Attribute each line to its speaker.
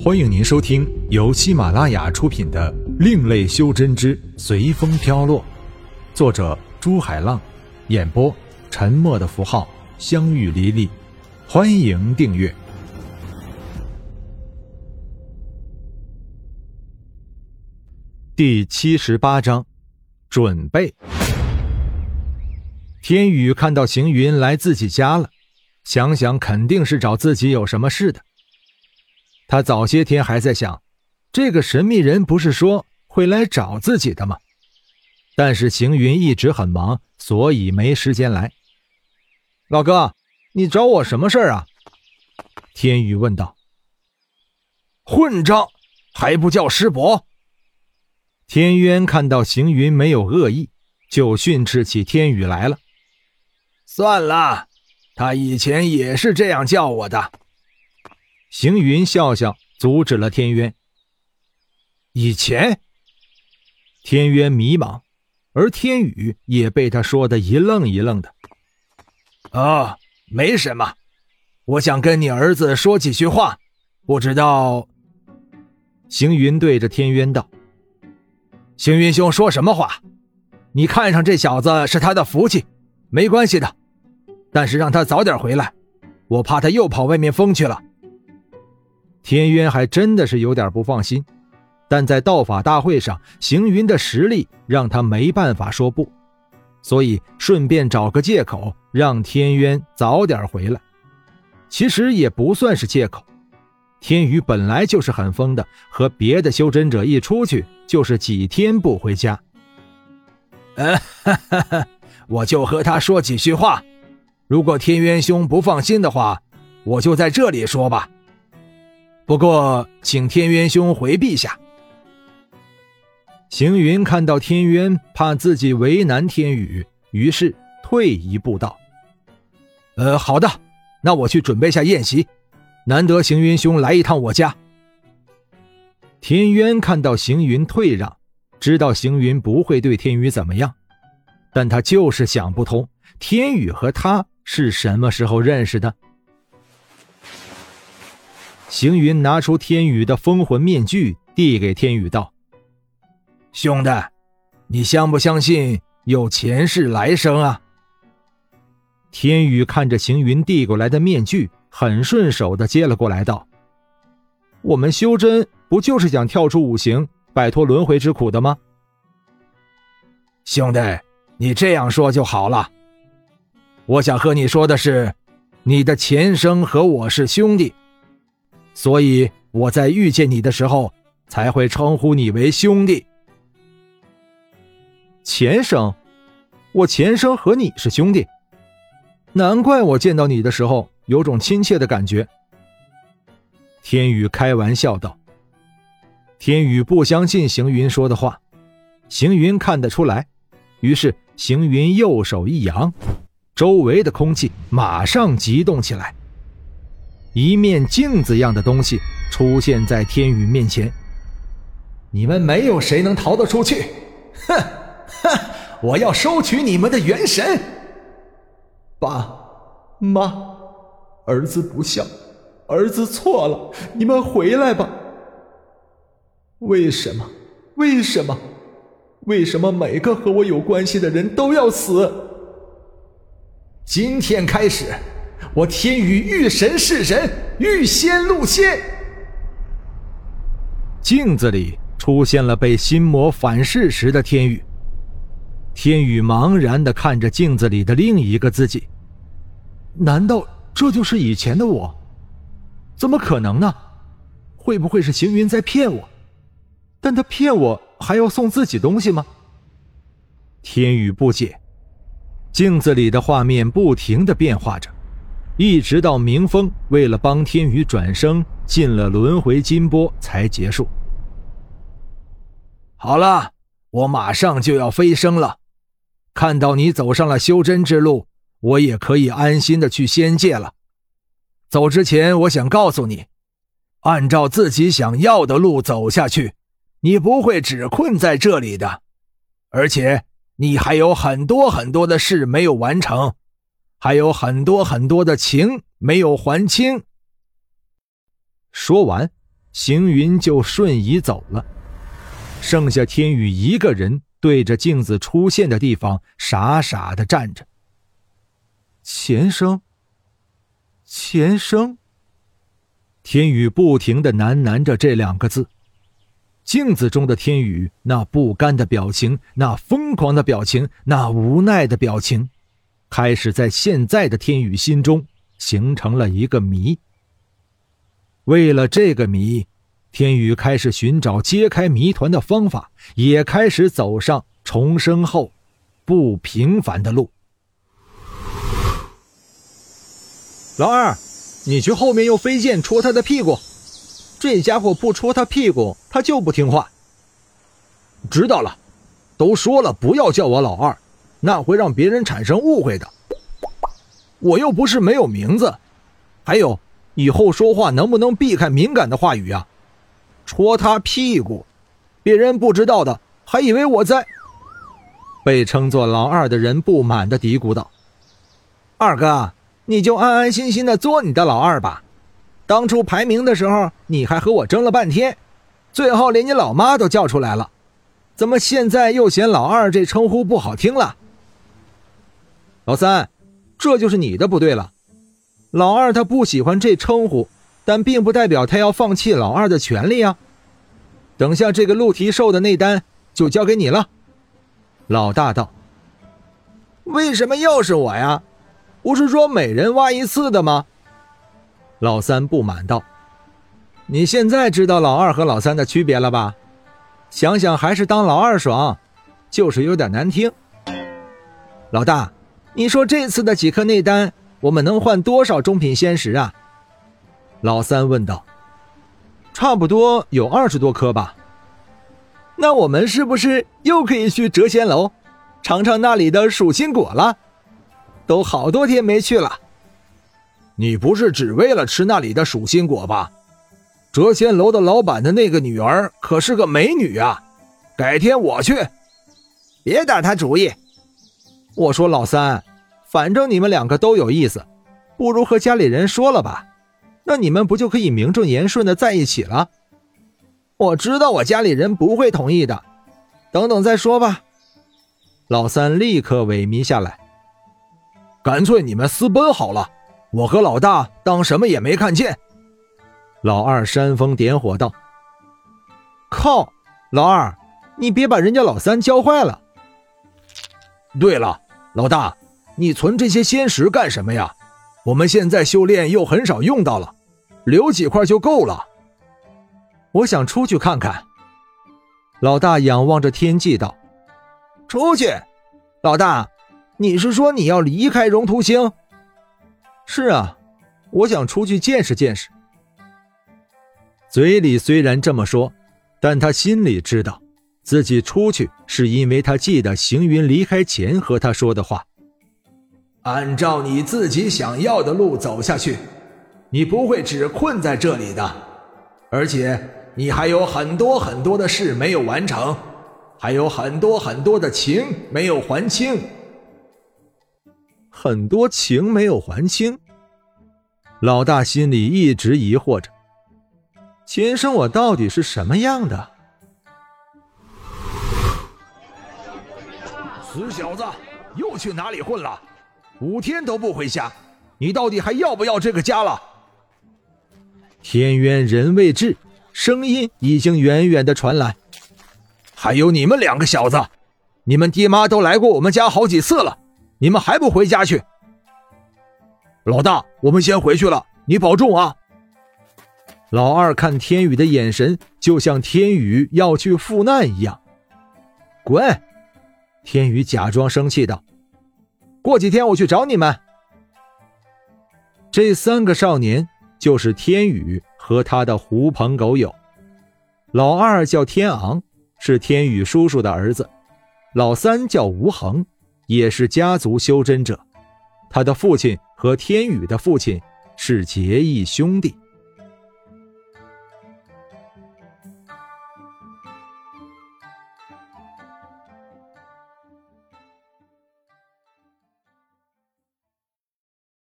Speaker 1: 欢迎您收听由喜马拉雅出品的《另类修真之随风飘落》，作者朱海浪，演播沉默的符号、相遇离离。欢迎订阅第七十八章，准备。天宇看到行云来自己家了，想想肯定是找自己有什么事的。他早些天还在想，这个神秘人不是说会来找自己的吗？但是行云一直很忙，所以没时间来。老哥，你找我什么事儿啊？天宇问道。
Speaker 2: 混账，还不叫师伯？
Speaker 1: 天渊看到行云没有恶意，就训斥起天宇来了。
Speaker 2: 算了，他以前也是这样叫我的。
Speaker 1: 行云笑笑，阻止了天渊。
Speaker 2: 以前，
Speaker 1: 天渊迷茫，而天宇也被他说的一愣一愣的。
Speaker 2: 哦，没什么，我想跟你儿子说几句话，不知道。
Speaker 1: 行云对着天渊道：“
Speaker 2: 行云兄，说什么话？你看上这小子是他的福气，没关系的，但是让他早点回来，我怕他又跑外面疯去了。”
Speaker 1: 天渊还真的是有点不放心，但在道法大会上，行云的实力让他没办法说不，所以顺便找个借口让天渊早点回来。其实也不算是借口，天宇本来就是很疯的，和别的修真者一出去就是几天不回家。
Speaker 2: 嗯，我就和他说几句话，如果天渊兄不放心的话，我就在这里说吧。不过，请天渊兄回避下。
Speaker 1: 行云看到天渊怕自己为难天宇，于是退一步道：“
Speaker 2: 呃，好的，那我去准备下宴席。难得行云兄来一趟我家。”
Speaker 1: 天渊看到行云退让，知道行云不会对天宇怎么样，但他就是想不通，天宇和他是什么时候认识的。行云拿出天宇的封魂面具，递给天宇道：“
Speaker 2: 兄弟，你相不相信有前世来生啊？”
Speaker 1: 天宇看着行云递过来的面具，很顺手的接了过来，道：“我们修真不就是想跳出五行，摆脱轮回之苦的吗？”
Speaker 2: 兄弟，你这样说就好了。我想和你说的是，你的前生和我是兄弟。所以我在遇见你的时候，才会称呼你为兄弟。
Speaker 1: 前生，我前生和你是兄弟，难怪我见到你的时候有种亲切的感觉。天宇开玩笑道。天宇不相信行云说的话，行云看得出来，于是行云右手一扬，周围的空气马上激动起来。一面镜子样的东西出现在天宇面前。
Speaker 2: 你们没有谁能逃得出去！哼哼，我要收取你们的元神。
Speaker 3: 爸妈，儿子不孝，儿子错了，你们回来吧。为什么？为什么？为什么每个和我有关系的人都要死？
Speaker 2: 今天开始。我天宇遇神是神，遇仙入仙。
Speaker 1: 镜子里出现了被心魔反噬时的天宇。天宇茫然的看着镜子里的另一个自己，难道这就是以前的我？怎么可能呢？会不会是行云在骗我？但他骗我还要送自己东西吗？天宇不解，镜子里的画面不停的变化着。一直到明风为了帮天宇转生进了轮回金波才结束。
Speaker 2: 好了，我马上就要飞升了，看到你走上了修真之路，我也可以安心的去仙界了。走之前，我想告诉你，按照自己想要的路走下去，你不会只困在这里的，而且你还有很多很多的事没有完成。还有很多很多的情没有还清。
Speaker 1: 说完，行云就瞬移走了，剩下天宇一个人对着镜子出现的地方傻傻的站着。
Speaker 2: 前生，前生。
Speaker 1: 天宇不停的喃喃着这两个字。镜子中的天宇，那不甘的表情，那疯狂的表情，那无奈的表情，开始在现在的天宇心中形成了一个谜。为了这个谜，天宇开始寻找揭开谜团的方法，也开始走上重生后不平凡的路。
Speaker 2: 老二，你去后面用飞剑戳他的屁股。这家伙不戳他屁股，他就不听话。
Speaker 1: 知道了，都说了不要叫我老二，那会让别人产生误会的。我又不是没有名字。还有，以后说话能不能避开敏感的话语啊？戳他屁股，别人不知道的，还以为我在。被称作老二的人不满的嘀咕道：“
Speaker 2: 二哥，你就安安心心的做你的老二吧。”当初排名的时候，你还和我争了半天，最后连你老妈都叫出来了，怎么现在又嫌老二这称呼不好听了？
Speaker 1: 老三，这就是你的不对了。老二他不喜欢这称呼，但并不代表他要放弃老二的权利啊。等下这个陆提寿的内丹就交给你了。老大道：“
Speaker 2: 为什么又是我呀？不是说每人挖一次的吗？”
Speaker 1: 老三不满道：“你现在知道老二和老三的区别了吧？想想还是当老二爽，就是有点难听。”
Speaker 2: 老大，你说这次的几颗内丹，我们能换多少中品仙石啊？
Speaker 1: 老三问道。“差不多有二十多颗吧。”
Speaker 2: 那我们是不是又可以去谪仙楼，尝尝那里的属心果了？都好多天没去了。
Speaker 1: 你不是只为了吃那里的属心果吧？谪仙楼的老板的那个女儿可是个美女啊！改天我去。
Speaker 2: 别打他主意。
Speaker 1: 我说老三，反正你们两个都有意思，不如和家里人说了吧。那你们不就可以名正言顺的在一起了？
Speaker 2: 我知道我家里人不会同意的，等等再说吧。
Speaker 1: 老三立刻萎靡下来。干脆你们私奔好了。我和老大当什么也没看见。老二煽风点火道：“
Speaker 2: 靠，老二，你别把人家老三教坏了。
Speaker 1: 对了，老大，你存这些仙石干什么呀？我们现在修炼又很少用到了，留几块就够了。
Speaker 2: 我想出去看看。”
Speaker 1: 老大仰望着天际道：“
Speaker 2: 出去？老大，你是说你要离开荣图星？”
Speaker 1: 是啊，我想出去见识见识。嘴里虽然这么说，但他心里知道，自己出去是因为他记得行云离开前和他说的话：“
Speaker 3: 按照你自己想要的路走下去，你不会只困在这里的，而且你还有很多很多的事没有完成，还有很多很多的情没有还清。”
Speaker 1: 很多情没有还清，老大心里一直疑惑着：前生我到底是什么样的？死小子，又去哪里混了？五天都不回家，你到底还要不要这个家了？天渊人未至，声音已经远远的传来。还有你们两个小子，你们爹妈都来过我们家好几次了。你们还不回家去？老大，我们先回去了，你保重啊！老二看天宇的眼神，就像天宇要去赴难一样。滚！天宇假装生气道：“过几天我去找你们。”这三个少年就是天宇和他的狐朋狗友。老二叫天昂，是天宇叔叔的儿子；老三叫吴恒。也是家族修真者，他的父亲和天宇的父亲是结义兄弟。